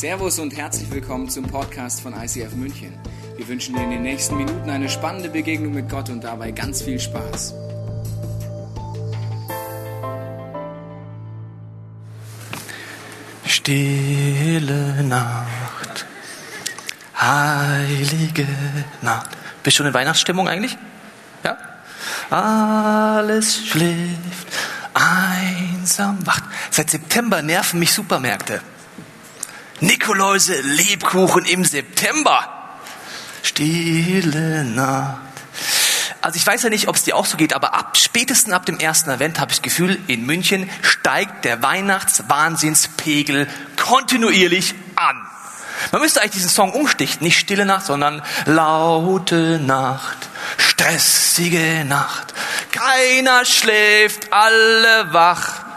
Servus und herzlich willkommen zum Podcast von ICF München. Wir wünschen dir in den nächsten Minuten eine spannende Begegnung mit Gott und dabei ganz viel Spaß. Stille Nacht, heilige Nacht. Bist du schon in Weihnachtsstimmung eigentlich? Ja? Alles schläft, einsam wacht. Seit September nerven mich Supermärkte. Nikoläuse, Lebkuchen im September. Stille Nacht. Also ich weiß ja nicht, ob es dir auch so geht, aber ab spätestens ab dem ersten Advent habe ich das Gefühl, in München steigt der Weihnachtswahnsinnspegel kontinuierlich an. Man müsste eigentlich diesen Song umstichten, nicht Stille Nacht, sondern laute Nacht, stressige Nacht. Keiner schläft, alle wach.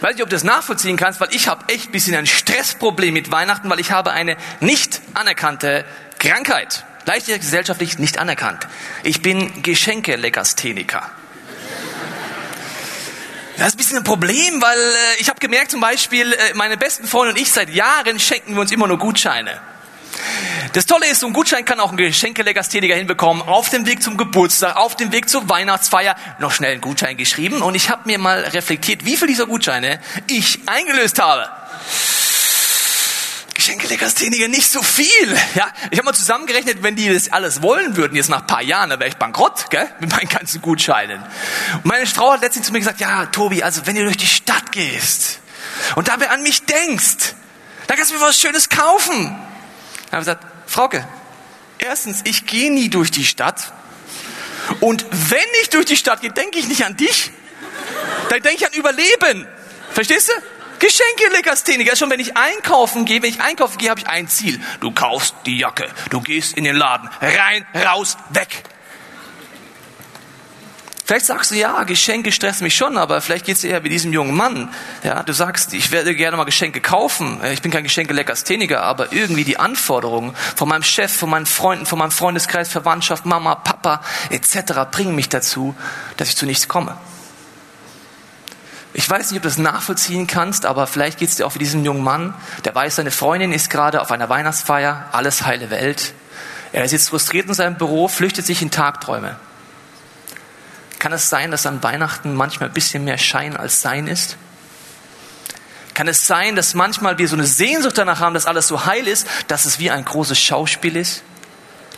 Weiß nicht, ob du das nachvollziehen kannst, weil ich habe echt ein bisschen ein Stressproblem mit Weihnachten, weil ich habe eine nicht anerkannte Krankheit. Leicht gesellschaftlich nicht anerkannt. Ich bin Geschenke-Legastheniker. Das ist ein bisschen ein Problem, weil äh, ich habe gemerkt zum Beispiel, äh, meine besten Freunde und ich seit Jahren schenken wir uns immer nur Gutscheine. Das Tolle ist, so ein Gutschein kann auch ein Geschenke-Legastheniker hinbekommen. Auf dem Weg zum Geburtstag, auf dem Weg zur Weihnachtsfeier noch schnell einen Gutschein geschrieben und ich habe mir mal reflektiert, wie viel dieser Gutscheine ich eingelöst habe. Geschenke-Legastheniker nicht so viel. Ja, ich habe mal zusammengerechnet, wenn die das alles wollen würden, jetzt nach ein paar Jahren, dann wäre ich bankrott, gell? mit meinen ganzen Gutscheinen. Und meine Frau hat letztens zu mir gesagt, ja, Tobi, also wenn du durch die Stadt gehst und dabei an mich denkst, dann kannst du mir was Schönes kaufen. Dann habe ich gesagt, Frauke, erstens, ich gehe nie durch die Stadt. Und wenn ich durch die Stadt gehe, denke ich nicht an dich. Dann denke ich an Überleben. Verstehst du? Geschenke-Legastheniker. Schon wenn ich einkaufen gehe, wenn ich einkaufen gehe, habe ich ein Ziel. Du kaufst die Jacke, du gehst in den Laden, rein, raus, weg. Vielleicht sagst du, ja, Geschenke stressen mich schon, aber vielleicht geht es eher wie diesem jungen Mann. Ja, du sagst, ich werde gerne mal Geschenke kaufen. Ich bin kein Geschenke-Legastheniker, aber irgendwie die Anforderungen von meinem Chef, von meinen Freunden, von meinem Freundeskreis, Verwandtschaft, Mama, Papa etc. bringen mich dazu, dass ich zu nichts komme. Ich weiß nicht, ob du das nachvollziehen kannst, aber vielleicht geht es dir auch wie diesem jungen Mann, der weiß, seine Freundin ist gerade auf einer Weihnachtsfeier, alles heile Welt. Er sitzt frustriert in seinem Büro, flüchtet sich in Tagträume. Kann es sein, dass an Weihnachten manchmal ein bisschen mehr Schein als Sein ist? Kann es sein, dass manchmal wir so eine Sehnsucht danach haben, dass alles so heil ist, dass es wie ein großes Schauspiel ist?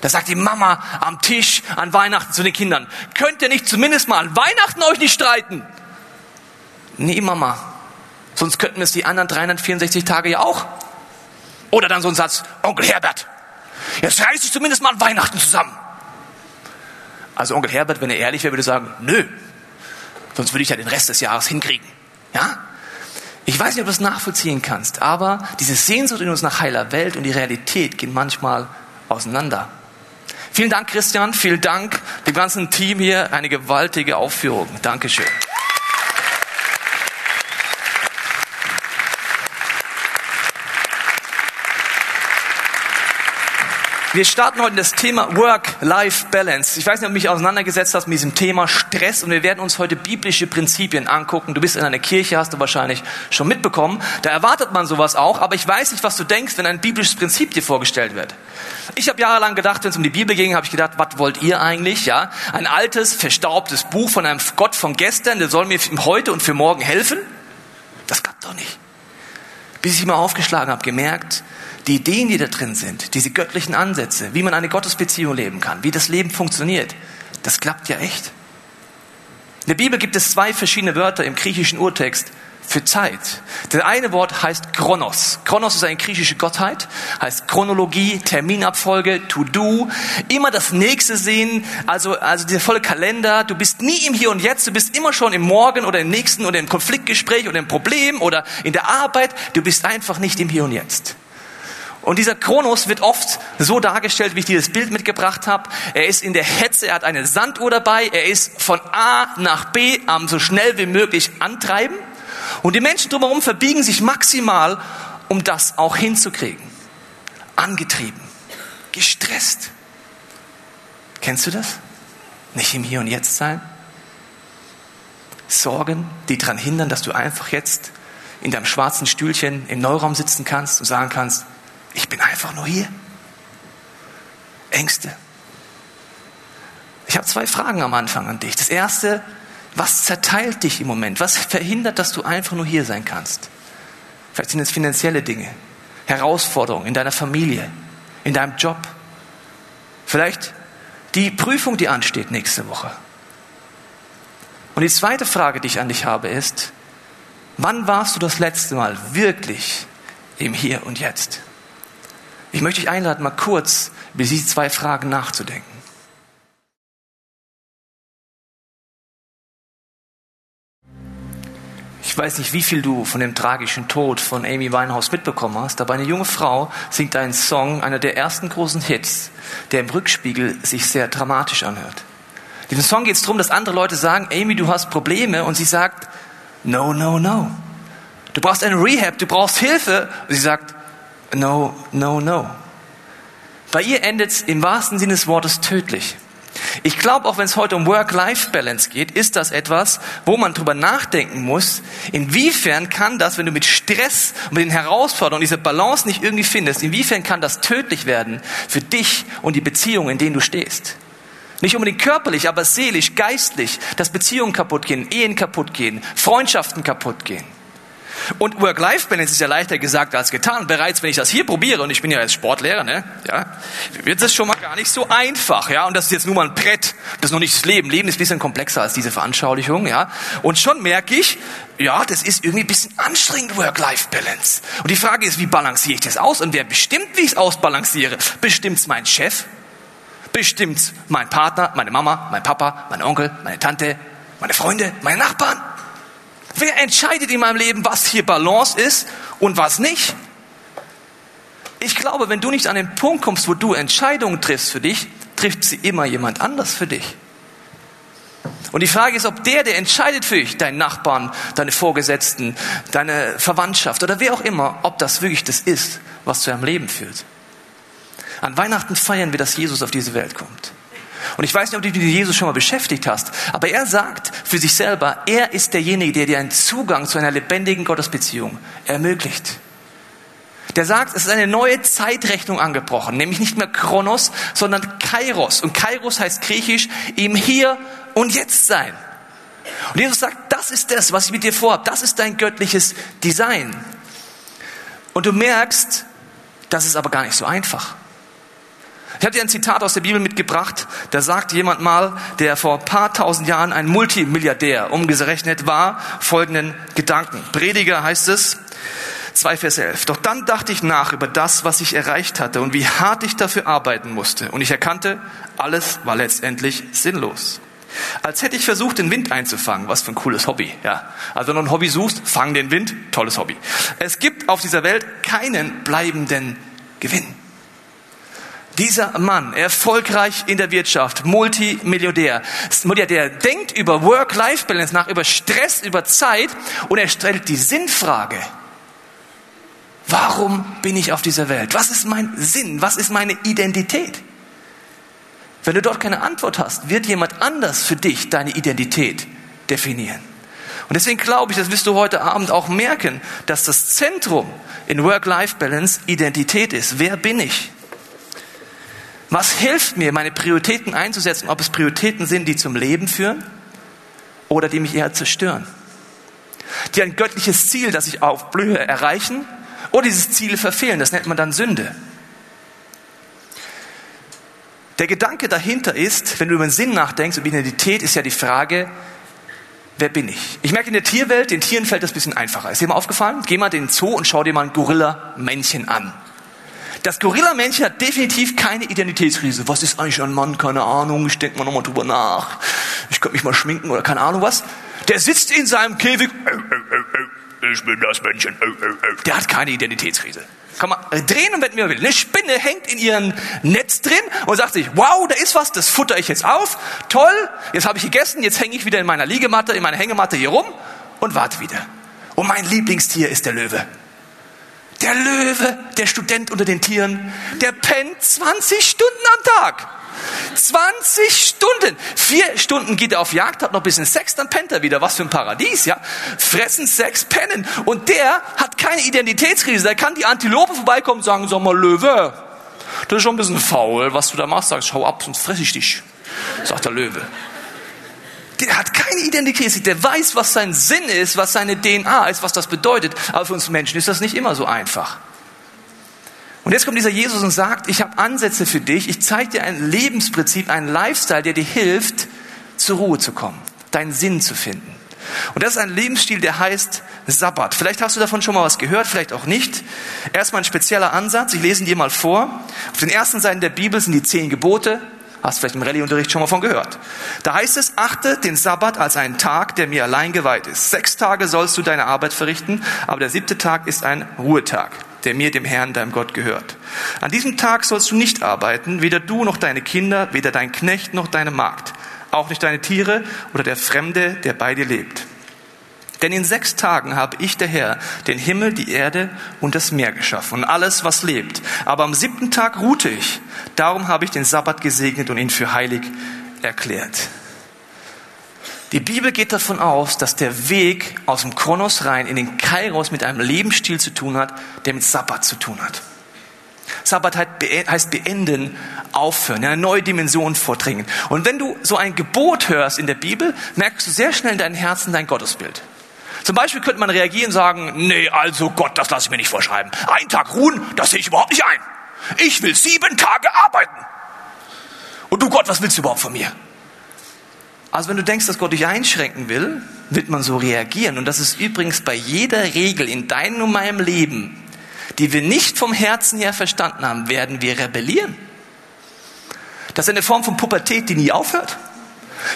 Da sagt die Mama am Tisch an Weihnachten zu den Kindern, könnt ihr nicht zumindest mal an Weihnachten euch nicht streiten? Nee, Mama. Sonst könnten es die anderen 364 Tage ja auch. Oder dann so ein Satz, Onkel Herbert, jetzt reiß ich zumindest mal an Weihnachten zusammen. Also Onkel Herbert, wenn er ehrlich wäre, würde sagen, nö, sonst würde ich ja den Rest des Jahres hinkriegen. Ja? Ich weiß nicht, ob du das nachvollziehen kannst, aber diese Sehnsucht in uns nach heiler Welt und die Realität gehen manchmal auseinander. Vielen Dank, Christian. Vielen Dank dem ganzen Team hier. Eine gewaltige Aufführung. Dankeschön. Wir starten heute das Thema Work-Life-Balance. Ich weiß nicht, ob du mich auseinandergesetzt hast mit diesem Thema Stress und wir werden uns heute biblische Prinzipien angucken. Du bist in einer Kirche, hast du wahrscheinlich schon mitbekommen. Da erwartet man sowas auch, aber ich weiß nicht, was du denkst, wenn ein biblisches Prinzip dir vorgestellt wird. Ich habe jahrelang gedacht, wenn es um die Bibel ging, habe ich gedacht, was wollt ihr eigentlich? Ja, ein altes, verstaubtes Buch von einem Gott von gestern, der soll mir heute und für morgen helfen? Das klappt doch nicht. Bis ich mal aufgeschlagen habe, gemerkt, die Ideen, die da drin sind, diese göttlichen Ansätze, wie man eine Gottesbeziehung leben kann, wie das Leben funktioniert, das klappt ja echt. In der Bibel gibt es zwei verschiedene Wörter im griechischen Urtext für Zeit. Das eine Wort heißt Chronos. Chronos ist eine griechische Gottheit, heißt Chronologie, Terminabfolge, To-Do, immer das Nächste sehen, also, also dieser volle Kalender. Du bist nie im Hier und Jetzt, du bist immer schon im Morgen oder im Nächsten oder im Konfliktgespräch oder im Problem oder in der Arbeit. Du bist einfach nicht im Hier und Jetzt. Und dieser Kronos wird oft so dargestellt, wie ich dieses Bild mitgebracht habe. Er ist in der Hetze, er hat eine Sanduhr dabei, er ist von A nach B am so schnell wie möglich antreiben. Und die Menschen drumherum verbiegen sich maximal, um das auch hinzukriegen. Angetrieben, gestresst. Kennst du das? Nicht im Hier und Jetzt sein? Sorgen, die daran hindern, dass du einfach jetzt in deinem schwarzen Stühlchen im Neuraum sitzen kannst und sagen kannst, ich bin einfach nur hier. Ängste. Ich habe zwei Fragen am Anfang an dich. Das erste, was zerteilt dich im Moment? Was verhindert, dass du einfach nur hier sein kannst? Vielleicht sind es finanzielle Dinge, Herausforderungen in deiner Familie, in deinem Job. Vielleicht die Prüfung, die ansteht nächste Woche. Und die zweite Frage, die ich an dich habe, ist, wann warst du das letzte Mal wirklich im Hier und Jetzt? Ich möchte dich einladen, mal kurz über diese zwei Fragen nachzudenken. Ich weiß nicht, wie viel du von dem tragischen Tod von Amy Winehouse mitbekommen hast, aber eine junge Frau singt einen Song, einer der ersten großen Hits, der im Rückspiegel sich sehr dramatisch anhört. In diesem Song geht es darum, dass andere Leute sagen, Amy, du hast Probleme und sie sagt, no, no, no. Du brauchst eine Rehab, du brauchst Hilfe. Und sie sagt, no, no, no. Bei ihr endet es im wahrsten Sinne des Wortes tödlich. Ich glaube, auch wenn es heute um Work-Life-Balance geht, ist das etwas, wo man drüber nachdenken muss, inwiefern kann das, wenn du mit Stress und mit den Herausforderungen diese Balance nicht irgendwie findest, inwiefern kann das tödlich werden für dich und die Beziehungen, in denen du stehst. Nicht unbedingt körperlich, aber seelisch, geistlich, dass Beziehungen kaputt gehen, Ehen kaputt gehen, Freundschaften kaputt gehen. Und Work-Life-Balance ist ja leichter gesagt als getan. Bereits, wenn ich das hier probiere, und ich bin ja jetzt Sportlehrer, ne, ja, wird es schon mal gar nicht so einfach, ja. Und das ist jetzt nur mal ein Brett. Das ist noch nicht das Leben. Leben ist ein bisschen komplexer als diese Veranschaulichung, ja. Und schon merke ich, ja, das ist irgendwie ein bisschen anstrengend, Work-Life-Balance. Und die Frage ist, wie balanciere ich das aus? Und wer bestimmt, wie ich es ausbalanciere? Bestimmt's mein Chef? Bestimmt's mein Partner, meine Mama, mein Papa, mein Onkel, meine Tante, meine Freunde, meine Nachbarn? Wer entscheidet in meinem Leben, was hier Balance ist und was nicht? Ich glaube, wenn du nicht an den Punkt kommst, wo du Entscheidungen triffst für dich, trifft sie immer jemand anders für dich. Und die Frage ist, ob der, der entscheidet für dich, deinen Nachbarn, deine Vorgesetzten, deine Verwandtschaft oder wer auch immer, ob das wirklich das ist, was zu deinem Leben führt. An Weihnachten feiern wir, dass Jesus auf diese Welt kommt. Und ich weiß nicht, ob du dich mit Jesus schon mal beschäftigt hast, aber er sagt für sich selber, er ist derjenige, der dir einen Zugang zu einer lebendigen Gottesbeziehung ermöglicht. Der sagt, es ist eine neue Zeitrechnung angebrochen, nämlich nicht mehr Kronos, sondern Kairos. Und Kairos heißt griechisch im Hier und Jetzt sein. Und Jesus sagt, das ist das, was ich mit dir vorhabe. Das ist dein göttliches Design. Und du merkst, das ist aber gar nicht so einfach. Ich habe dir ein Zitat aus der Bibel mitgebracht. Da sagt jemand mal, der vor paar tausend Jahren ein Multimilliardär umgerechnet war, folgenden Gedanken. Prediger heißt es, 2 Vers 11. Doch dann dachte ich nach über das, was ich erreicht hatte und wie hart ich dafür arbeiten musste. Und ich erkannte, alles war letztendlich sinnlos. Als hätte ich versucht, den Wind einzufangen. Was für ein cooles Hobby, ja. Also wenn du ein Hobby suchst, fang den Wind. Tolles Hobby. Es gibt auf dieser Welt keinen bleibenden Gewinn. Dieser Mann, erfolgreich in der Wirtschaft, Multimilliardär, Milliardär, denkt über Work-Life-Balance nach, über Stress, über Zeit und er stellt die Sinnfrage. Warum bin ich auf dieser Welt? Was ist mein Sinn? Was ist meine Identität? Wenn du dort keine Antwort hast, wird jemand anders für dich deine Identität definieren. Und deswegen glaube ich, das wirst du heute Abend auch merken, dass das Zentrum in Work-Life-Balance Identität ist. Wer bin ich? Was hilft mir, meine Prioritäten einzusetzen, ob es Prioritäten sind, die zum Leben führen oder die mich eher zerstören? Die ein göttliches Ziel, das ich aufblühe, erreichen oder dieses Ziel verfehlen. Das nennt man dann Sünde. Der Gedanke dahinter ist, wenn du über den Sinn nachdenkst, über Identität, ist ja die Frage, wer bin ich? Ich merke in der Tierwelt, den Tieren fällt das ein bisschen einfacher. Ist dir mal aufgefallen? Geh mal in den Zoo und schau dir mal ein Gorilla-Männchen an. Das Gorilla-Männchen hat definitiv keine Identitätskrise. Was ist eigentlich ein Mann? Keine Ahnung. Ich denke mal nochmal drüber nach. Ich könnte mich mal schminken oder keine Ahnung was. Der sitzt in seinem Käfig. Ich bin das Männchen. Der hat keine Identitätskrise. Kann man drehen und wenn man will. Eine Spinne hängt in ihrem Netz drin und sagt sich, wow, da ist was, das futter ich jetzt auf. Toll, jetzt habe ich gegessen, jetzt hänge ich wieder in meiner Liegematte, in meiner Hängematte hier rum und warte wieder. Und mein Lieblingstier ist der Löwe. Der Löwe, der Student unter den Tieren, der pennt 20 Stunden am Tag. 20 Stunden. Vier Stunden geht er auf Jagd, hat noch ein bisschen Sex, dann pennt er wieder. Was für ein Paradies, ja? Fressen, Sex, pennen. Und der hat keine Identitätskrise. Der kann die Antilope vorbeikommen und sagen, sag mal, Löwe, das ist schon ein bisschen faul, was du da machst. Sagst, schau ab, sonst fress ich dich. Sagt der Löwe. Der hat keine Identität, der weiß, was sein Sinn ist, was seine DNA ist, was das bedeutet. Aber für uns Menschen ist das nicht immer so einfach. Und jetzt kommt dieser Jesus und sagt, ich habe Ansätze für dich, ich zeige dir ein Lebensprinzip, einen Lifestyle, der dir hilft, zur Ruhe zu kommen, deinen Sinn zu finden. Und das ist ein Lebensstil, der heißt Sabbat. Vielleicht hast du davon schon mal was gehört, vielleicht auch nicht. Erstmal ein spezieller Ansatz, ich lese ihn dir mal vor. Auf den ersten Seiten der Bibel sind die zehn Gebote, Hast vielleicht im Rallye-Unterricht schon mal von gehört. Da heißt es, achte den Sabbat als einen Tag, der mir allein geweiht ist. Sechs Tage sollst du deine Arbeit verrichten, aber der siebte Tag ist ein Ruhetag der mir, dem Herrn, deinem Gott gehört. An diesem Tag sollst du nicht arbeiten, weder du noch deine Kinder, weder dein Knecht noch deine Magd, auch nicht deine Tiere oder der Fremde, der bei dir lebt. Denn in sechs Tagen habe ich, der Herr, den Himmel, die Erde und das Meer geschaffen und alles, was lebt. Aber am siebten Tag ruhte ich. Darum habe ich den Sabbat gesegnet und ihn für heilig erklärt. Die Bibel geht davon aus, dass der Weg aus dem Kronos rein in den Kairos mit einem Lebensstil zu tun hat, der mit Sabbat zu tun hat. Sabbat heißt beenden, aufhören, eine neue Dimension vordringen. Und wenn du so ein Gebot hörst in der Bibel, merkst du sehr schnell in deinem Herzen dein Gottesbild. Zum Beispiel könnte man reagieren und sagen, nee, also Gott, das lasse ich mir nicht vorschreiben. Ein Tag ruhen, das sehe ich überhaupt nicht ein. Ich will sieben Tage arbeiten. Und du Gott, was willst du überhaupt von mir? Also wenn du denkst, dass Gott dich einschränken will, wird man so reagieren. Und das ist übrigens bei jeder Regel in deinem und meinem Leben, die wir nicht vom Herzen her verstanden haben, werden wir rebellieren. Das ist eine Form von Pubertät, die nie aufhört.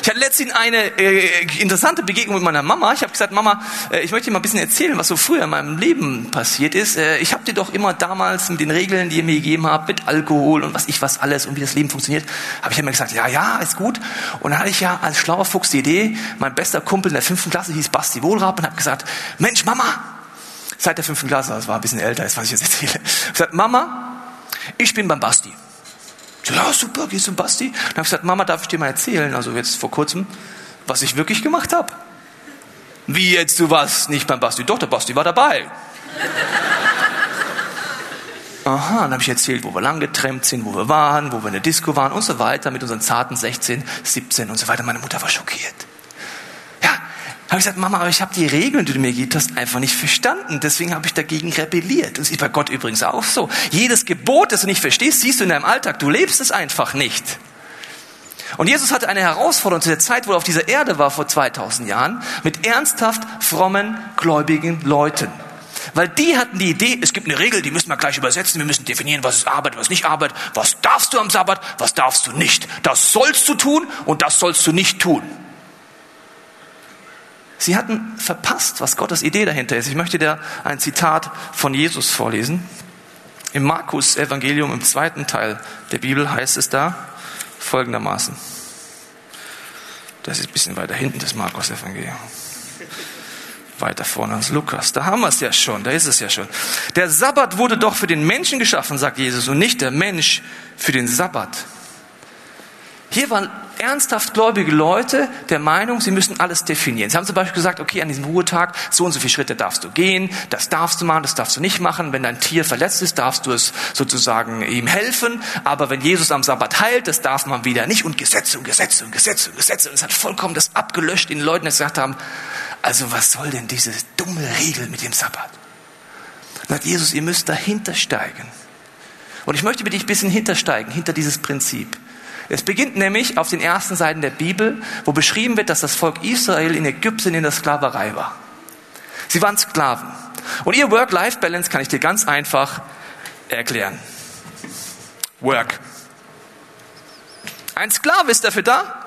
Ich hatte letztens eine äh, interessante Begegnung mit meiner Mama. Ich habe gesagt, Mama, äh, ich möchte dir mal ein bisschen erzählen, was so früher in meinem Leben passiert ist. Äh, ich habe dir doch immer damals mit den Regeln, die ihr mir gegeben habt, mit Alkohol und was ich was alles und wie das Leben funktioniert, habe ich immer gesagt, ja, ja, ist gut. Und dann hatte ich ja als schlauer Fuchs die Idee, mein bester Kumpel in der fünften Klasse hieß Basti Wohlrab und habe gesagt, Mensch, Mama, seit der fünften Klasse, das war ein bisschen älter, als was ich jetzt erzähle, ich gesagt, Mama, ich bin beim Basti. Ja, super, gehst du zum Basti? Dann habe ich gesagt, Mama, darf ich dir mal erzählen, also jetzt vor kurzem, was ich wirklich gemacht habe? Wie jetzt, du warst nicht beim Basti? Doch, der Basti war dabei. Aha, dann habe ich erzählt, wo wir lang getrennt sind, wo wir waren, wo wir in der Disco waren und so weiter mit unseren zarten 16, 17 und so weiter. Meine Mutter war schockiert habe ich gesagt, Mama, aber ich habe die Regeln, die du mir gegeben hast, einfach nicht verstanden. Deswegen habe ich dagegen rebelliert. Das ist bei Gott übrigens auch so. Jedes Gebot, das du nicht verstehst, siehst du in deinem Alltag. Du lebst es einfach nicht. Und Jesus hatte eine Herausforderung zu der Zeit, wo er auf dieser Erde war vor 2000 Jahren, mit ernsthaft frommen, gläubigen Leuten. Weil die hatten die Idee, es gibt eine Regel, die müssen wir gleich übersetzen, wir müssen definieren, was ist Arbeit, was nicht Arbeit, was darfst du am Sabbat, was darfst du nicht. Das sollst du tun und das sollst du nicht tun. Sie hatten verpasst, was Gottes Idee dahinter ist. Ich möchte dir ein Zitat von Jesus vorlesen. Im Markus Evangelium im zweiten Teil der Bibel heißt es da folgendermaßen. Das ist ein bisschen weiter hinten, das Markus Evangelium. Weiter vorne als Lukas. Da haben wir es ja schon, da ist es ja schon. Der Sabbat wurde doch für den Menschen geschaffen, sagt Jesus, und nicht der Mensch für den Sabbat. Hier waren ernsthaft gläubige Leute der Meinung, sie müssen alles definieren. Sie haben zum Beispiel gesagt, okay, an diesem Ruhetag, so und so viele Schritte darfst du gehen, das darfst du machen, das darfst du nicht machen. Wenn dein Tier verletzt ist, darfst du es sozusagen ihm helfen. Aber wenn Jesus am Sabbat heilt, das darf man wieder nicht. Und Gesetze und Gesetze und Gesetze und Gesetze. Und es hat vollkommen das abgelöscht den Leuten, die gesagt haben, also was soll denn diese dumme Regel mit dem Sabbat? Sagt Jesus, ihr müsst dahinter steigen. Und ich möchte mit dich ein bisschen hintersteigen, hinter dieses Prinzip. Es beginnt nämlich auf den ersten Seiten der Bibel, wo beschrieben wird, dass das Volk Israel in Ägypten in der Sklaverei war. Sie waren Sklaven. Und ihr Work-Life-Balance kann ich dir ganz einfach erklären. Work. Ein Sklave ist dafür da,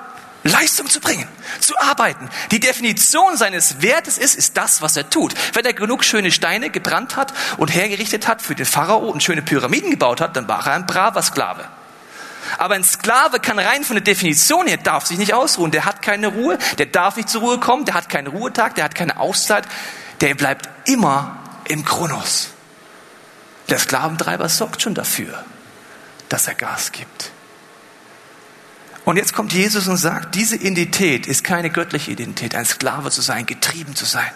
Leistung zu bringen, zu arbeiten. Die Definition seines Wertes ist, ist das, was er tut. Wenn er genug schöne Steine gebrannt hat und hergerichtet hat für den Pharao und schöne Pyramiden gebaut hat, dann war er ein braver Sklave. Aber ein Sklave kann rein von der Definition her, darf sich nicht ausruhen. Der hat keine Ruhe, der darf nicht zur Ruhe kommen, der hat keinen Ruhetag, der hat keine Auszeit. Der bleibt immer im Kronos. Der Sklaventreiber sorgt schon dafür, dass er Gas gibt. Und jetzt kommt Jesus und sagt, diese Identität ist keine göttliche Identität, ein Sklave zu sein, getrieben zu sein.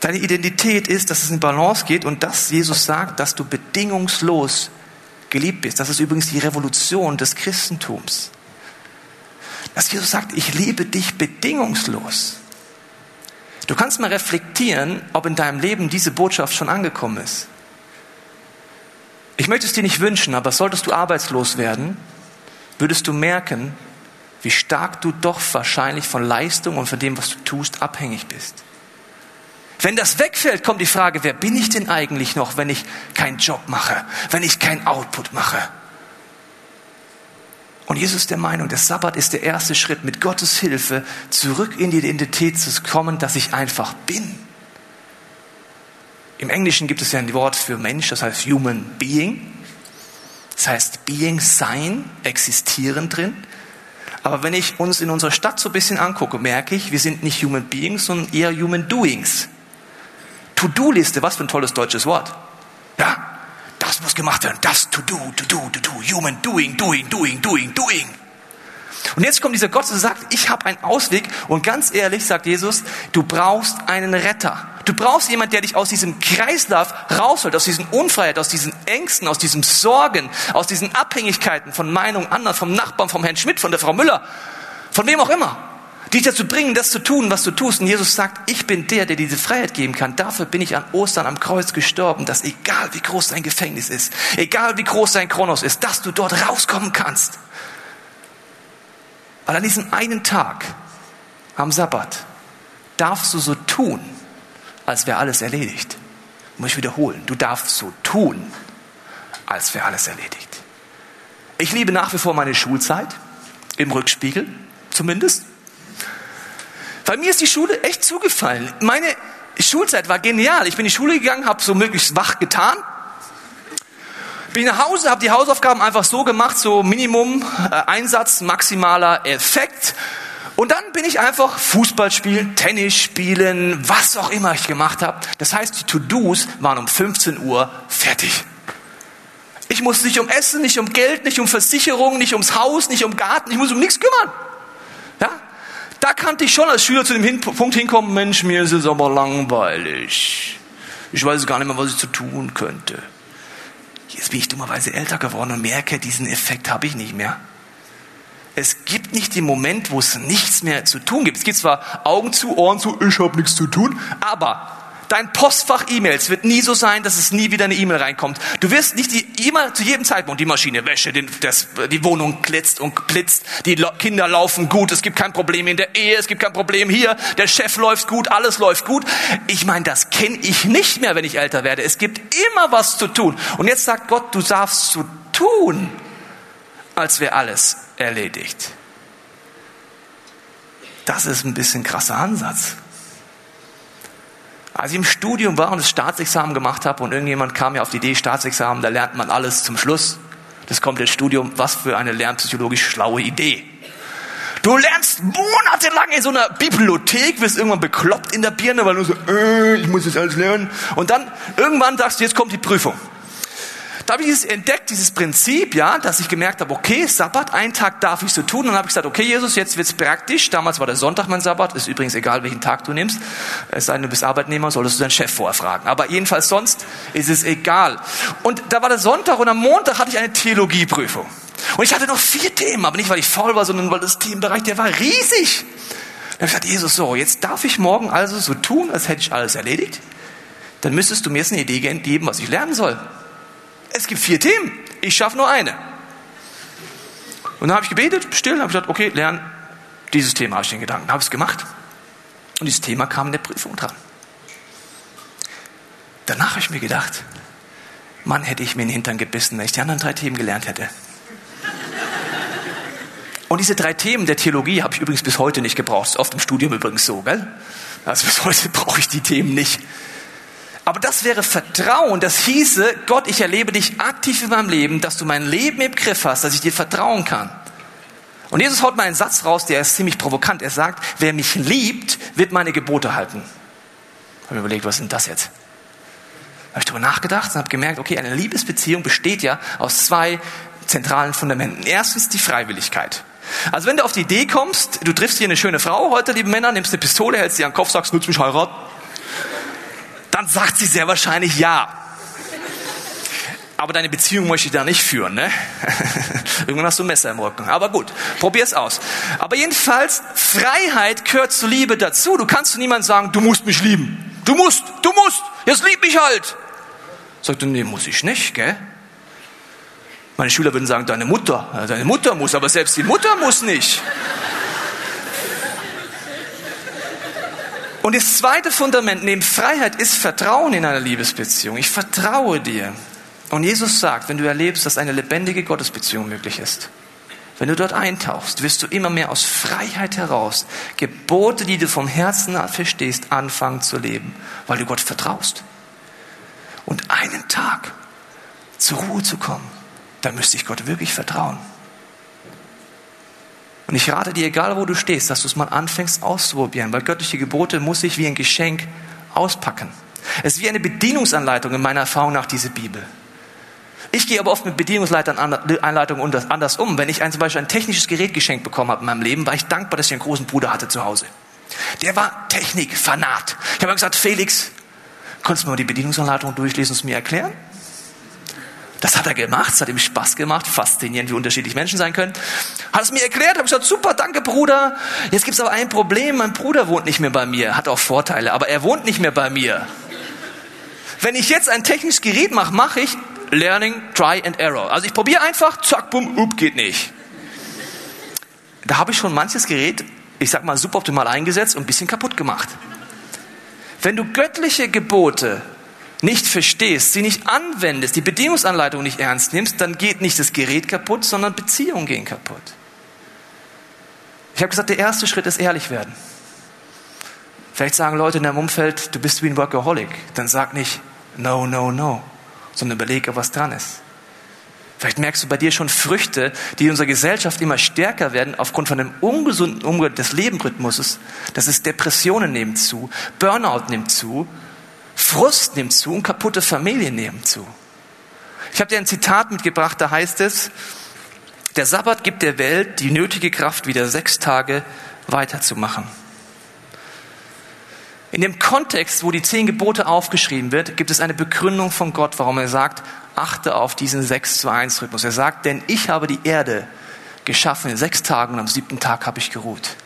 Deine Identität ist, dass es in Balance geht und dass Jesus sagt, dass du bedingungslos geliebt bist. Das ist übrigens die Revolution des Christentums. Dass Jesus sagt, ich liebe dich bedingungslos. Du kannst mal reflektieren, ob in deinem Leben diese Botschaft schon angekommen ist. Ich möchte es dir nicht wünschen, aber solltest du arbeitslos werden, würdest du merken, wie stark du doch wahrscheinlich von Leistung und von dem, was du tust, abhängig bist. Wenn das wegfällt, kommt die Frage, wer bin ich denn eigentlich noch, wenn ich keinen Job mache, wenn ich keinen Output mache? Und Jesus ist der Meinung, der Sabbat ist der erste Schritt, mit Gottes Hilfe zurück in die Identität zu kommen, dass ich einfach bin. Im Englischen gibt es ja ein Wort für Mensch, das heißt Human Being. Das heißt Being, Sein, Existieren drin. Aber wenn ich uns in unserer Stadt so ein bisschen angucke, merke ich, wir sind nicht Human Beings, sondern eher Human Doings. To-Do-Liste, was für ein tolles deutsches Wort. Ja, das muss gemacht werden. Das to do, to do, to do. Human doing, doing, doing, doing, doing. Und jetzt kommt dieser Gott und sagt, ich habe einen Ausweg. Und ganz ehrlich, sagt Jesus, du brauchst einen Retter. Du brauchst jemanden, der dich aus diesem Kreislauf rausholt, aus diesen Unfreiheit, aus diesen Ängsten, aus diesen Sorgen, aus diesen Abhängigkeiten von Meinung anderer, vom Nachbarn, vom Herrn Schmidt, von der Frau Müller, von wem auch immer dich dazu bringen, das zu tun, was du tust. Und Jesus sagt, ich bin der, der diese Freiheit geben kann. Dafür bin ich an Ostern am Kreuz gestorben, dass egal wie groß dein Gefängnis ist, egal wie groß dein Kronos ist, dass du dort rauskommen kannst. Weil an diesem einen Tag, am Sabbat, darfst du so tun, als wäre alles erledigt. Muss ich wiederholen. Du darfst so tun, als wäre alles erledigt. Ich liebe nach wie vor meine Schulzeit, im Rückspiegel zumindest. Bei mir ist die Schule echt zugefallen. Meine Schulzeit war genial. Ich bin in die Schule gegangen, habe so möglichst wach getan. Bin nach Hause, habe die Hausaufgaben einfach so gemacht, so Minimum äh, Einsatz, maximaler Effekt. Und dann bin ich einfach Fußball spielen, Tennis spielen, was auch immer ich gemacht habe. Das heißt, die To-Dos waren um 15 Uhr fertig. Ich muss nicht um Essen, nicht um Geld, nicht um Versicherung, nicht ums Haus, nicht um Garten. Ich muss um nichts kümmern. Da kannte ich schon als Schüler zu dem Hin Punkt hinkommen, Mensch, mir ist es aber langweilig. Ich weiß gar nicht mehr, was ich zu tun könnte. Jetzt bin ich dummerweise älter geworden und merke, diesen Effekt habe ich nicht mehr. Es gibt nicht den Moment, wo es nichts mehr zu tun gibt. Es gibt zwar Augen zu, Ohren zu, ich habe nichts zu tun, aber Dein Postfach E-Mails wird nie so sein, dass es nie wieder eine E-Mail reinkommt. Du wirst nicht die, immer zu jedem Zeitpunkt die Maschine wäsche, den, das, die Wohnung glitzt und blitzt, die Kinder laufen gut, es gibt kein Problem in der Ehe, es gibt kein Problem hier, der Chef läuft gut, alles läuft gut. Ich meine, das kenne ich nicht mehr, wenn ich älter werde. Es gibt immer was zu tun. Und jetzt sagt Gott, du darfst so tun, als wäre alles erledigt. Das ist ein bisschen krasser Ansatz. Als ich im Studium war und das Staatsexamen gemacht habe und irgendjemand kam mir auf die Idee, Staatsexamen, da lernt man alles zum Schluss. Das kommt ins Studium, was für eine lernpsychologisch schlaue Idee. Du lernst monatelang in so einer Bibliothek, wirst irgendwann bekloppt in der Birne, weil du so, äh, ich muss das alles lernen. Und dann irgendwann sagst du, jetzt kommt die Prüfung. Da habe ich es entdeckt, dieses Prinzip, ja, dass ich gemerkt habe, okay, Sabbat, einen Tag darf ich so tun. Und dann habe ich gesagt, okay, Jesus, jetzt wird's praktisch. Damals war der Sonntag mein Sabbat. Ist übrigens egal, welchen Tag du nimmst. Es sei denn, du bist Arbeitnehmer, solltest du deinen Chef vorfragen. Aber jedenfalls sonst ist es egal. Und da war der Sonntag und am Montag hatte ich eine Theologieprüfung. Und ich hatte noch vier Themen, aber nicht, weil ich faul war, sondern weil das Themenbereich, der war riesig. Dann habe ich gesagt, Jesus, so, jetzt darf ich morgen also so tun, als hätte ich alles erledigt. Dann müsstest du mir jetzt eine Idee geben, was ich lernen soll. Es gibt vier Themen. Ich schaffe nur eine. Und dann habe ich gebetet, still, habe gesagt, okay, lernen dieses Thema, habe ich den Gedanken, habe es gemacht. Und dieses Thema kam in der Prüfung dran. Danach habe ich mir gedacht, Mann, hätte ich mir in den Hintern gebissen, wenn ich die anderen drei Themen gelernt hätte. Und diese drei Themen der Theologie habe ich übrigens bis heute nicht gebraucht. Ist oft im Studium übrigens so, gell? Also bis heute brauche ich die Themen nicht. Aber das wäre Vertrauen. Das hieße, Gott, ich erlebe dich aktiv in meinem Leben, dass du mein Leben im Griff hast, dass ich dir vertrauen kann. Und Jesus haut mal einen Satz raus, der ist ziemlich provokant. Er sagt, wer mich liebt, wird meine Gebote halten. Ich habe mir überlegt, was ist denn das jetzt? Habe ich darüber nachgedacht und habe gemerkt, okay, eine Liebesbeziehung besteht ja aus zwei zentralen Fundamenten. Erstens die Freiwilligkeit. Also wenn du auf die Idee kommst, du triffst hier eine schöne Frau heute, liebe Männer, nimmst eine Pistole, hältst sie an den Kopf, sagst, willst mich heiraten? Dann sagt sie sehr wahrscheinlich ja. Aber deine Beziehung möchte ich da nicht führen, ne? Irgendwann hast du ein Messer im Rücken. Aber gut, probier's aus. Aber jedenfalls, Freiheit gehört zur Liebe dazu. Du kannst zu niemandem sagen, du musst mich lieben. Du musst, du musst, jetzt lieb mich halt. Sagt er, nee, muss ich nicht, gell? Meine Schüler würden sagen, deine Mutter. deine Mutter muss, aber selbst die Mutter muss nicht. Und das zweite Fundament neben Freiheit ist Vertrauen in einer Liebesbeziehung. Ich vertraue dir. Und Jesus sagt, wenn du erlebst, dass eine lebendige Gottesbeziehung möglich ist, wenn du dort eintauchst, wirst du immer mehr aus Freiheit heraus Gebote, die du vom Herzen verstehst, anfangen zu leben, weil du Gott vertraust. Und einen Tag zur Ruhe zu kommen, da müsste ich Gott wirklich vertrauen. Und ich rate dir, egal wo du stehst, dass du es mal anfängst auszuprobieren, weil göttliche Gebote muss ich wie ein Geschenk auspacken. Es ist wie eine Bedienungsanleitung in meiner Erfahrung nach diese Bibel. Ich gehe aber oft mit Bedienungsanleitungen anders um. Wenn ich ein, zum Beispiel ein technisches Gerät geschenkt bekommen habe in meinem Leben, war ich dankbar, dass ich einen großen Bruder hatte zu Hause. Der war Technikfanat. Ich habe gesagt, Felix, konntest du mal die Bedienungsanleitung durchlesen und es mir erklären? Das hat er gemacht, es hat ihm Spaß gemacht, faszinierend, wie unterschiedlich Menschen sein können. Hat es mir erklärt, habe gesagt, super, danke Bruder. Jetzt gibt es aber ein Problem, mein Bruder wohnt nicht mehr bei mir, hat auch Vorteile, aber er wohnt nicht mehr bei mir. Wenn ich jetzt ein technisches Gerät mache, mache ich Learning, Try and Error. Also ich probiere einfach, zack, bumm, up, geht nicht. Da habe ich schon manches Gerät, ich sag mal, suboptimal eingesetzt und ein bisschen kaputt gemacht. Wenn du göttliche Gebote nicht verstehst, sie nicht anwendest, die Bedingungsanleitung nicht ernst nimmst, dann geht nicht das Gerät kaputt, sondern Beziehungen gehen kaputt. Ich habe gesagt, der erste Schritt ist ehrlich werden. Vielleicht sagen Leute in deinem Umfeld, du bist wie ein Workaholic. Dann sag nicht, no, no, no sondern überlege, was dran ist. Vielleicht merkst du bei dir schon Früchte, die in unserer Gesellschaft immer stärker werden aufgrund von einem ungesunden Umgang des Lebenrhythmuses. Das ist Depressionen nehmen zu, Burnout nimmt zu, Frust nimmt zu und kaputte Familien nehmen zu. Ich habe dir ein Zitat mitgebracht, da heißt es, der Sabbat gibt der Welt die nötige Kraft, wieder sechs Tage weiterzumachen. In dem Kontext, wo die zehn Gebote aufgeschrieben wird, gibt es eine Begründung von Gott, warum er sagt, achte auf diesen 6 zu 1 Rhythmus. Er sagt, denn ich habe die Erde geschaffen in sechs Tagen und am siebten Tag habe ich geruht.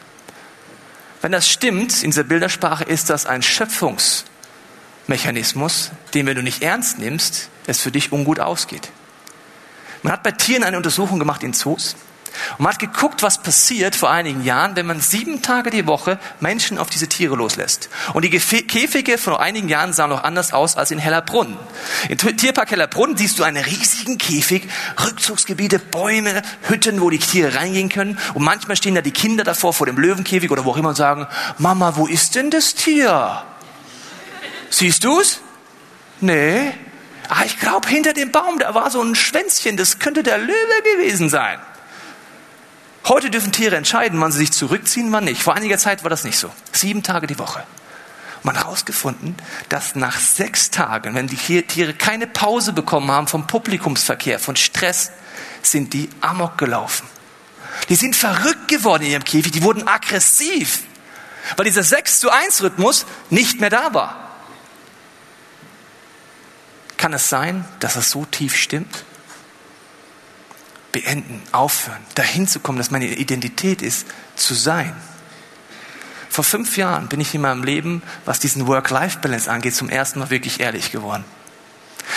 Wenn das stimmt, in dieser Bildersprache ist das ein Schöpfungsmechanismus, den, wenn du nicht ernst nimmst, es für dich ungut ausgeht. Man hat bei Tieren eine Untersuchung gemacht in Zoos. Und man hat geguckt, was passiert vor einigen Jahren, wenn man sieben Tage die Woche Menschen auf diese Tiere loslässt. Und die Käfige vor einigen Jahren sahen noch anders aus als in Hellerbrunn. Im Tierpark Hellerbrunn siehst du einen riesigen Käfig, Rückzugsgebiete, Bäume, Hütten, wo die Tiere reingehen können. Und manchmal stehen da die Kinder davor vor dem Löwenkäfig oder wo auch immer und sagen, Mama, wo ist denn das Tier? Siehst du's? Nee. Ah, ich glaube, hinter dem Baum, da war so ein Schwänzchen, das könnte der Löwe gewesen sein. Heute dürfen Tiere entscheiden, wann sie sich zurückziehen, wann nicht. Vor einiger Zeit war das nicht so. Sieben Tage die Woche. Man hat herausgefunden, dass nach sechs Tagen, wenn die Tiere keine Pause bekommen haben vom Publikumsverkehr, von Stress, sind die amok gelaufen. Die sind verrückt geworden in ihrem Käfig, die wurden aggressiv, weil dieser 6 zu 1 Rhythmus nicht mehr da war. Kann es sein, dass es so tief stimmt? beenden, aufhören, dahin zu kommen, dass meine Identität ist, zu sein. Vor fünf Jahren bin ich in meinem Leben, was diesen Work-Life-Balance angeht, zum ersten Mal wirklich ehrlich geworden.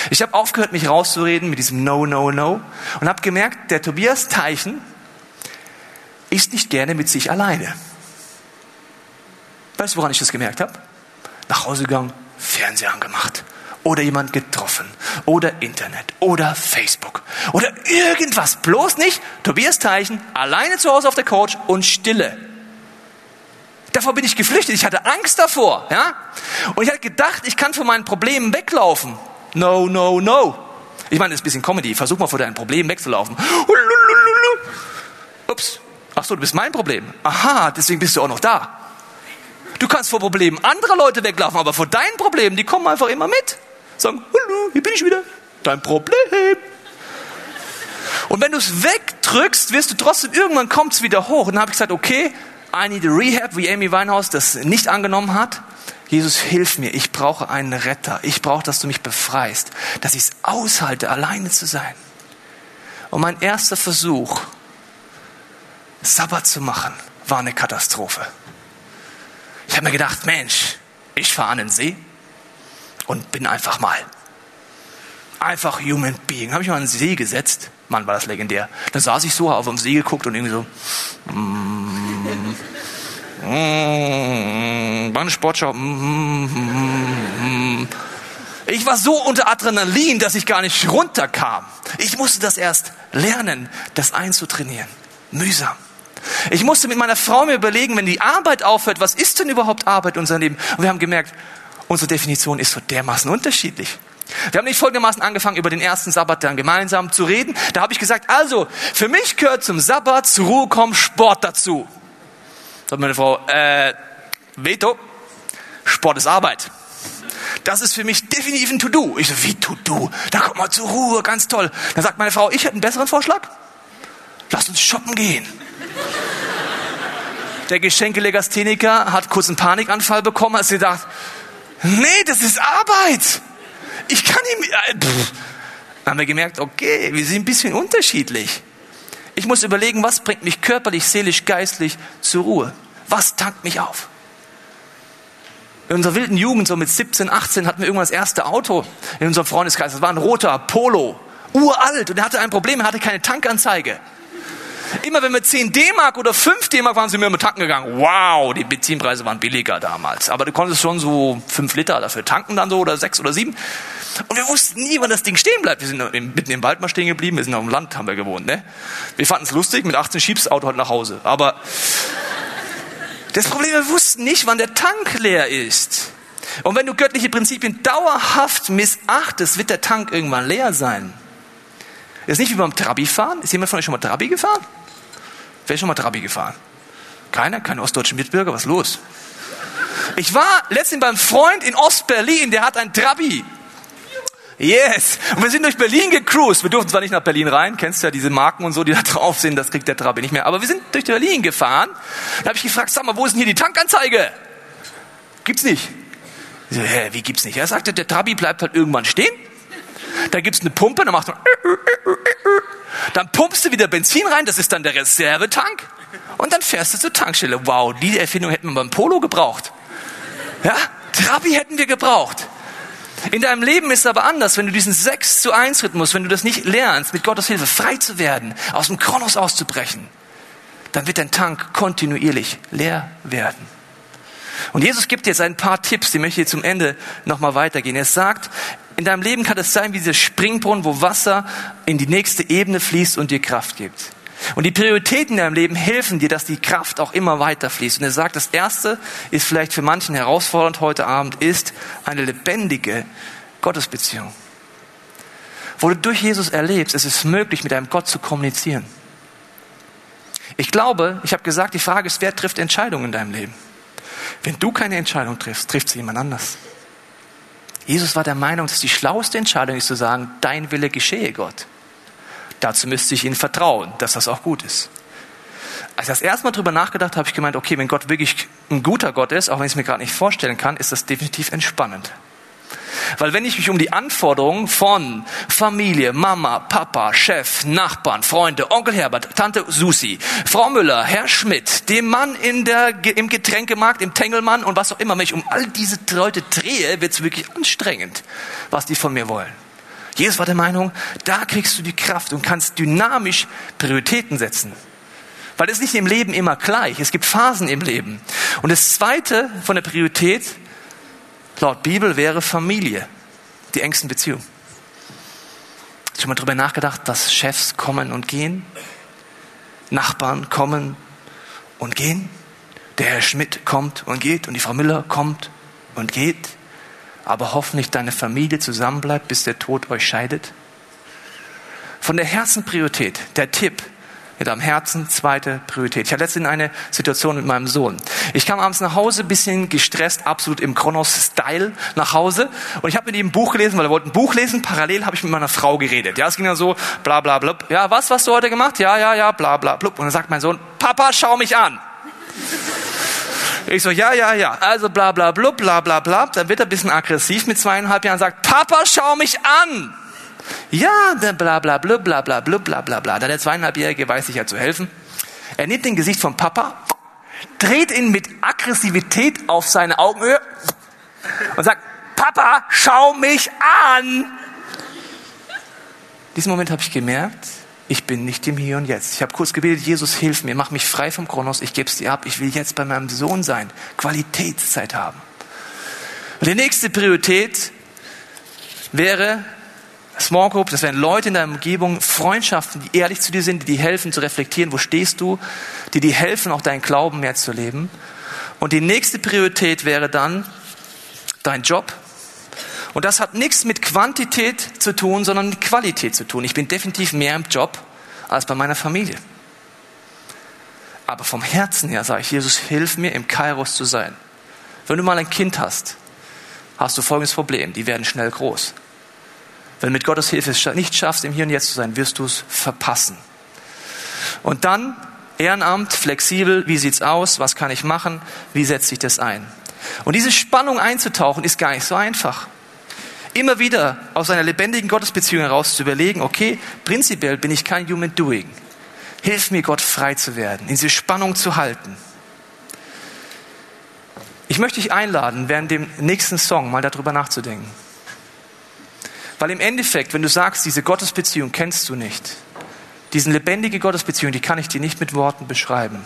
Ich habe aufgehört, mich rauszureden mit diesem No, No, No und habe gemerkt, der Tobias Teichen ist nicht gerne mit sich alleine. Weißt du, woran ich das gemerkt habe? Nach Hause gegangen, Fernseher angemacht, oder jemand getroffen oder Internet oder Facebook oder irgendwas. Bloß nicht Tobias Teichen, alleine zu Hause auf der Couch und Stille. Davor bin ich geflüchtet. Ich hatte Angst davor, ja? Und ich hatte gedacht, ich kann von meinen Problemen weglaufen. No, no, no. Ich meine, das ist ein bisschen Comedy. Versuch mal vor deinen Problemen wegzulaufen. Ups. Ach so, du bist mein Problem. Aha, deswegen bist du auch noch da. Du kannst vor Problemen anderer Leute weglaufen, aber vor deinen Problemen, die kommen einfach immer mit sagen, hallo, hier bin ich wieder, dein Problem. Und wenn du es wegdrückst, wirst du trotzdem, irgendwann kommt es wieder hoch. Und dann habe ich gesagt, okay, I need a rehab, wie Amy Winehouse das nicht angenommen hat. Jesus, hilf mir, ich brauche einen Retter. Ich brauche, dass du mich befreist, dass ich es aushalte, alleine zu sein. Und mein erster Versuch, Sabbat zu machen, war eine Katastrophe. Ich habe mir gedacht, Mensch, ich fahre an den See und bin einfach mal. Einfach Human Being. Habe ich mal den See gesetzt. Mann, war das legendär. Da saß ich so, auf dem See geguckt und irgendwie so. Mm, mm, war eine Sportschau. Mm, mm, mm, ich war so unter Adrenalin, dass ich gar nicht runterkam. Ich musste das erst lernen, das einzutrainieren. Mühsam. Ich musste mit meiner Frau mir überlegen, wenn die Arbeit aufhört, was ist denn überhaupt Arbeit in unserem Leben? Und wir haben gemerkt, unsere Definition ist so dermaßen unterschiedlich. Wir haben nicht folgendermaßen angefangen, über den ersten Sabbat dann gemeinsam zu reden. Da habe ich gesagt, also, für mich gehört zum Sabbat, zur Ruhe kommen, Sport dazu. Sagt meine Frau, äh, Veto, Sport ist Arbeit. Das ist für mich definitiv ein To-Do. Ich so, wie To-Do? Da kommt mal zur Ruhe, ganz toll. Dann sagt meine Frau, ich hätte einen besseren Vorschlag. Lass uns shoppen gehen. Der Geschenkelegastheniker hat kurz einen Panikanfall bekommen, als er gedacht, nee, das ist Arbeit. Ich kann ihm, äh, pff. Dann haben wir gemerkt, okay, wir sind ein bisschen unterschiedlich. Ich muss überlegen, was bringt mich körperlich, seelisch, geistlich zur Ruhe? Was tankt mich auf? In unserer wilden Jugend, so mit 17, 18, hatten wir irgendwann das erste Auto in unserem Freundeskreis. Das war ein roter Polo, uralt. Und er hatte ein Problem, er hatte keine Tankanzeige. Immer wenn wir 10 D-Mark oder 5 D-Mark waren sie mir mit tanken gegangen. Wow, die Benzinpreise waren billiger damals. Aber du konntest schon so 5 Liter dafür tanken dann so oder 6 oder 7. Und wir wussten nie, wann das Ding stehen bleibt. Wir sind mitten im Wald mal stehen geblieben. Wir sind auf dem Land, haben wir gewohnt. Ne? Wir fanden es lustig, mit 18 schiebst Auto halt nach Hause. Aber das Problem, wir wussten nicht, wann der Tank leer ist. Und wenn du göttliche Prinzipien dauerhaft missachtest, wird der Tank irgendwann leer sein. Ist nicht wie beim Trabi-Fahren. Ist jemand von euch schon mal Trabi gefahren? Wer ist schon mal Trabi gefahren? Keiner? Keine ostdeutschen Mitbürger? Was los? Ich war letztens beim Freund in Ostberlin, der hat ein Trabi. Yes! Und wir sind durch Berlin gecruised. Wir durften zwar nicht nach Berlin rein, kennst du ja diese Marken und so, die da drauf sind, das kriegt der Trabi nicht mehr. Aber wir sind durch Berlin gefahren. Da habe ich gefragt, sag mal, wo ist denn hier die Tankanzeige? Gibt's nicht. Ich so, hä, wie gibt's nicht? Er sagte, der Trabi bleibt halt irgendwann stehen. Da gibt's eine Pumpe, dann macht man, dann pumpst du wieder Benzin rein, das ist dann der Reservetank. Und dann fährst du zur Tankstelle. Wow, die Erfindung hätten wir beim Polo gebraucht. Ja, Trabi hätten wir gebraucht. In deinem Leben ist es aber anders, wenn du diesen 6 zu 1 Rhythmus, wenn du das nicht lernst, mit Gottes Hilfe frei zu werden, aus dem Kronos auszubrechen, dann wird dein Tank kontinuierlich leer werden. Und Jesus gibt jetzt ein paar Tipps, die möchte ich zum Ende nochmal weitergehen. Er sagt, in deinem Leben kann es sein wie dieser Springbrunnen, wo Wasser in die nächste Ebene fließt und dir Kraft gibt. Und die Prioritäten in deinem Leben helfen dir, dass die Kraft auch immer weiter fließt. Und er sagt, das erste ist vielleicht für manchen herausfordernd heute Abend, ist eine lebendige Gottesbeziehung. Wo du durch Jesus erlebst, es ist möglich, mit einem Gott zu kommunizieren. Ich glaube, ich habe gesagt, die Frage ist, wer trifft Entscheidungen in deinem Leben? Wenn du keine Entscheidung triffst, trifft sie jemand anders. Jesus war der Meinung, dass die schlauste Entscheidung ist zu sagen, dein Wille geschehe, Gott. Dazu müsste ich ihnen vertrauen, dass das auch gut ist. Als ich das erste Mal drüber nachgedacht habe, habe ich gemeint, okay, wenn Gott wirklich ein guter Gott ist, auch wenn ich es mir gerade nicht vorstellen kann, ist das definitiv entspannend. Weil wenn ich mich um die Anforderungen von Familie, Mama, Papa, Chef, Nachbarn, Freunde, Onkel Herbert, Tante Susi, Frau Müller, Herr Schmidt, dem Mann in der, im Getränkemarkt, im Tengelmann und was auch immer, wenn ich um all diese Leute drehe, wird es wirklich anstrengend, was die von mir wollen. Jesus war der Meinung, da kriegst du die Kraft und kannst dynamisch Prioritäten setzen. Weil es nicht im Leben immer gleich. Es gibt Phasen im Leben. Und das zweite von der Priorität laut Bibel wäre Familie, die engsten Beziehungen. Schon mal drüber nachgedacht, dass Chefs kommen und gehen, Nachbarn kommen und gehen, der Herr Schmidt kommt und geht und die Frau Müller kommt und geht, aber hoffentlich deine Familie zusammenbleibt, bis der Tod euch scheidet? Von der Herzenpriorität, der Tipp, Mit am Herzen, zweite Priorität. Ich hatte letztens eine Situation mit meinem Sohn. Ich kam abends nach Hause, bisschen gestresst, absolut im Kronos-Style nach Hause. Und ich habe mit ihm ein Buch gelesen, weil er wollte ein Buch lesen. Parallel habe ich mit meiner Frau geredet. Ja, es ging dann so, bla bla bla. Ja, was, was du heute gemacht? Ja, ja, ja, bla bla bla. Und dann sagt mein Sohn, Papa, schau mich an. Ich so, ja, ja, ja. Also bla bla blub, bla bla bla. Dann wird er ein bisschen aggressiv mit zweieinhalb Jahren sagt, Papa, schau mich an. Ja, bla bla bla bla blub, bla bla bla. Da der zweieinhalbjährige weiß sich ja zu helfen. Er nimmt den Gesicht vom Papa, dreht ihn mit Aggressivität auf seine Augenhöhe und sagt, Papa, schau mich an. Diesen Moment habe ich gemerkt, ich bin nicht im Hier und Jetzt. Ich habe kurz gebetet, Jesus, hilf mir, mach mich frei vom Kronos, ich gebe es dir ab, ich will jetzt bei meinem Sohn sein, Qualitätszeit haben. Und die nächste Priorität wäre Small Group, das wären Leute in deiner Umgebung, Freundschaften, die ehrlich zu dir sind, die dir helfen zu reflektieren, wo stehst du, die dir helfen, auch deinen Glauben mehr zu leben. Und die nächste Priorität wäre dann dein Job, und das hat nichts mit Quantität zu tun, sondern mit Qualität zu tun. Ich bin definitiv mehr im Job als bei meiner Familie. Aber vom Herzen her sage ich, Jesus, hilf mir, im Kairos zu sein. Wenn du mal ein Kind hast, hast du folgendes Problem. Die werden schnell groß. Wenn du mit Gottes Hilfe es nicht schaffst, im Hier und Jetzt zu sein, wirst du es verpassen. Und dann Ehrenamt, flexibel, wie sieht's aus, was kann ich machen, wie setze ich das ein? Und diese Spannung einzutauchen ist gar nicht so einfach immer wieder aus einer lebendigen Gottesbeziehung heraus zu überlegen, okay, prinzipiell bin ich kein Human Doing. Hilf mir, Gott frei zu werden, in diese Spannung zu halten. Ich möchte dich einladen, während dem nächsten Song mal darüber nachzudenken. Weil im Endeffekt, wenn du sagst, diese Gottesbeziehung kennst du nicht, diese lebendige Gottesbeziehung, die kann ich dir nicht mit Worten beschreiben.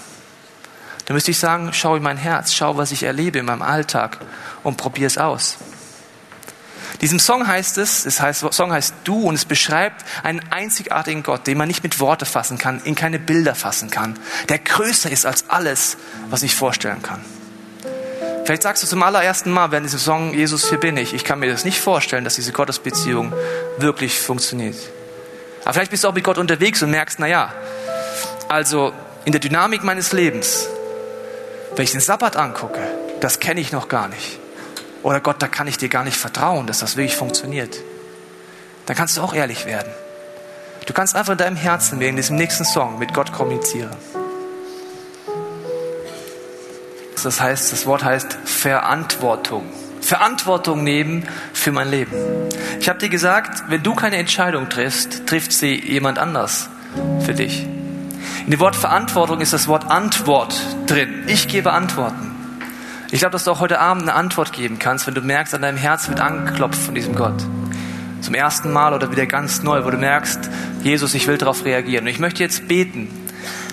Dann müsste ich sagen, schau in mein Herz, schau, was ich erlebe in meinem Alltag und probier es aus. Diesem Song heißt es, das heißt, Song heißt Du und es beschreibt einen einzigartigen Gott, den man nicht mit Worte fassen kann, in keine Bilder fassen kann, der größer ist als alles, was ich vorstellen kann. Vielleicht sagst du zum allerersten Mal während diesem Song, Jesus, hier bin ich. Ich kann mir das nicht vorstellen, dass diese Gottesbeziehung wirklich funktioniert. Aber vielleicht bist du auch mit Gott unterwegs und merkst, na ja, also in der Dynamik meines Lebens, wenn ich den Sabbat angucke, das kenne ich noch gar nicht. Oder Gott, da kann ich dir gar nicht vertrauen, dass das wirklich funktioniert. Dann kannst du auch ehrlich werden. Du kannst einfach in deinem Herzen wegen diesem nächsten Song mit Gott kommunizieren. Das heißt, das Wort heißt Verantwortung. Verantwortung nehmen für mein Leben. Ich habe dir gesagt, wenn du keine Entscheidung triffst, trifft sie jemand anders für dich. In dem Wort Verantwortung ist das Wort Antwort drin. Ich gebe Antworten. Ich glaube, dass du auch heute Abend eine Antwort geben kannst, wenn du merkst, an deinem Herz wird angeklopft von diesem Gott. Zum ersten Mal oder wieder ganz neu, wo du merkst, Jesus, ich will darauf reagieren. Und ich möchte jetzt beten,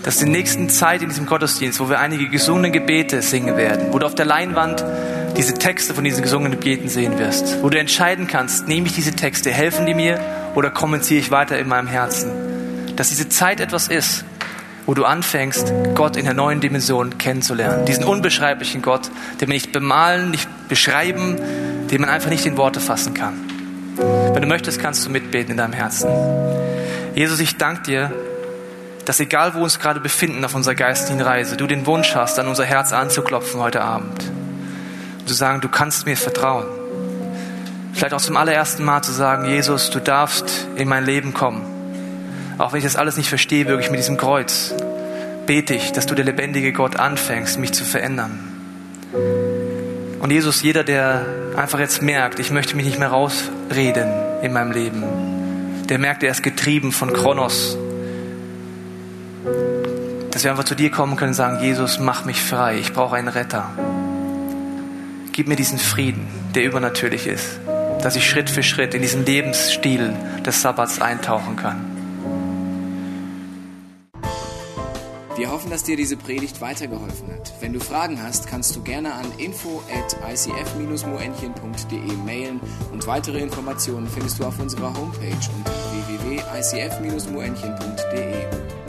dass der nächsten Zeit in diesem Gottesdienst, wo wir einige gesungene Gebete singen werden, wo du auf der Leinwand diese Texte von diesen gesungenen Gebeten sehen wirst, wo du entscheiden kannst, nehme ich diese Texte, helfen die mir oder kommentiere ich weiter in meinem Herzen. Dass diese Zeit etwas ist, wo du anfängst, Gott in der neuen Dimension kennenzulernen. Diesen unbeschreiblichen Gott, den man nicht bemalen, nicht beschreiben, den man einfach nicht in Worte fassen kann. Wenn du möchtest, kannst du mitbeten in deinem Herzen. Jesus, ich danke dir, dass egal wo wir uns gerade befinden auf unserer geistigen Reise, du den Wunsch hast, an unser Herz anzuklopfen heute Abend. Und zu sagen, du kannst mir vertrauen. Vielleicht auch zum allerersten Mal zu sagen, Jesus, du darfst in mein Leben kommen. Auch wenn ich das alles nicht verstehe, wirklich mit diesem Kreuz, bete ich, dass du der lebendige Gott anfängst, mich zu verändern. Und Jesus, jeder, der einfach jetzt merkt, ich möchte mich nicht mehr rausreden in meinem Leben, der merkt, er ist getrieben von Kronos, wir einfach zu dir kommen können und sagen, Jesus, mach mich frei, ich brauche einen Retter. Gib mir diesen Frieden, der übernatürlich ist, dass ich Schritt für Schritt in diesen Lebensstil des Sabbats eintauchen kann. Wir hoffen, dass dir diese Predigt weitergeholfen hat. Wenn du Fragen hast, kannst du gerne an info at icf-moenchen.de mailen und weitere Informationen findest du auf unserer Homepage unter www.icf-moenchen.de.